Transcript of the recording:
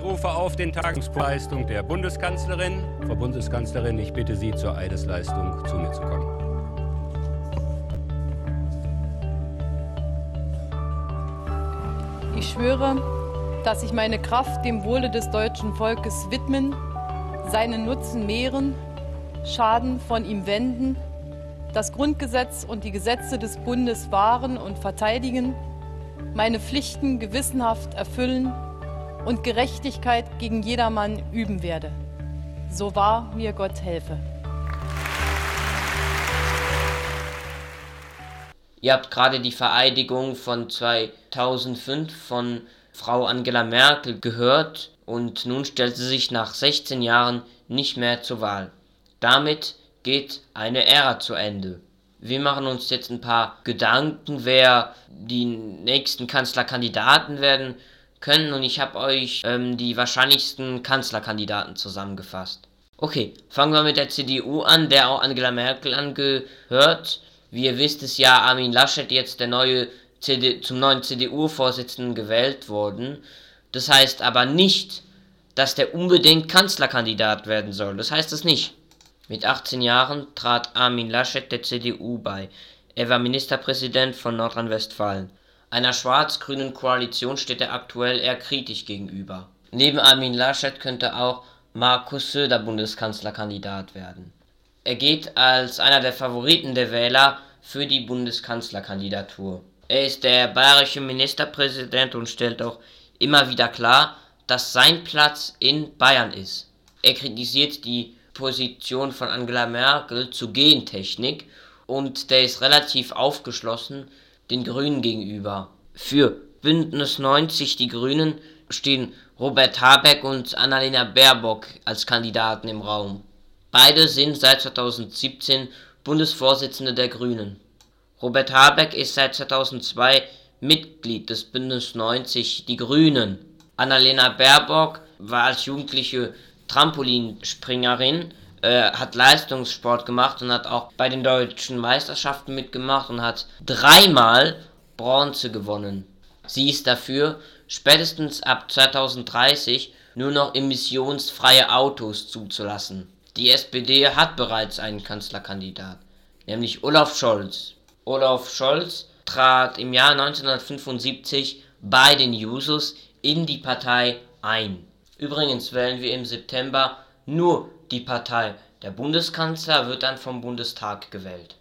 Ich rufe auf den Tagungsleistung der Bundeskanzlerin. Frau Bundeskanzlerin, ich bitte Sie zur Eidesleistung zu mir zu kommen. Ich schwöre, dass ich meine Kraft dem Wohle des deutschen Volkes widmen, seinen Nutzen mehren, Schaden von ihm wenden, das Grundgesetz und die Gesetze des Bundes wahren und verteidigen, meine Pflichten gewissenhaft erfüllen und Gerechtigkeit gegen jedermann üben werde. So wahr mir Gott helfe. Ihr habt gerade die Vereidigung von 2005 von Frau Angela Merkel gehört und nun stellt sie sich nach 16 Jahren nicht mehr zur Wahl. Damit geht eine Ära zu Ende. Wir machen uns jetzt ein paar Gedanken, wer die nächsten Kanzlerkandidaten werden können und ich habe euch ähm, die wahrscheinlichsten Kanzlerkandidaten zusammengefasst. Okay, fangen wir mit der CDU an, der auch Angela Merkel angehört. Wie ihr wisst, ist ja Armin Laschet jetzt der neue CD, zum neuen CDU-Vorsitzenden gewählt worden. Das heißt aber nicht, dass der unbedingt Kanzlerkandidat werden soll. Das heißt es nicht. Mit 18 Jahren trat Armin Laschet der CDU bei. Er war Ministerpräsident von Nordrhein-Westfalen. Einer schwarz-grünen Koalition steht er aktuell eher kritisch gegenüber. Neben Armin Laschet könnte auch Markus Söder Bundeskanzlerkandidat werden. Er geht als einer der Favoriten der Wähler für die Bundeskanzlerkandidatur. Er ist der bayerische Ministerpräsident und stellt auch immer wieder klar, dass sein Platz in Bayern ist. Er kritisiert die Position von Angela Merkel zu Gentechnik und der ist relativ aufgeschlossen den Grünen gegenüber. Für Bündnis 90 Die Grünen stehen Robert Habeck und Annalena Baerbock als Kandidaten im Raum. Beide sind seit 2017 Bundesvorsitzende der Grünen. Robert Habeck ist seit 2002 Mitglied des Bündnis 90 Die Grünen. Annalena Baerbock war als Jugendliche Trampolinspringerin, äh, hat Leistungssport gemacht und hat auch bei den deutschen Meisterschaften mitgemacht und hat dreimal Bronze gewonnen. Sie ist dafür, spätestens ab 2030 nur noch emissionsfreie Autos zuzulassen. Die SPD hat bereits einen Kanzlerkandidat, nämlich Olaf Scholz. Olaf Scholz trat im Jahr 1975 bei den Jusos in die Partei ein. Übrigens wählen wir im September nur die Partei. Der Bundeskanzler wird dann vom Bundestag gewählt.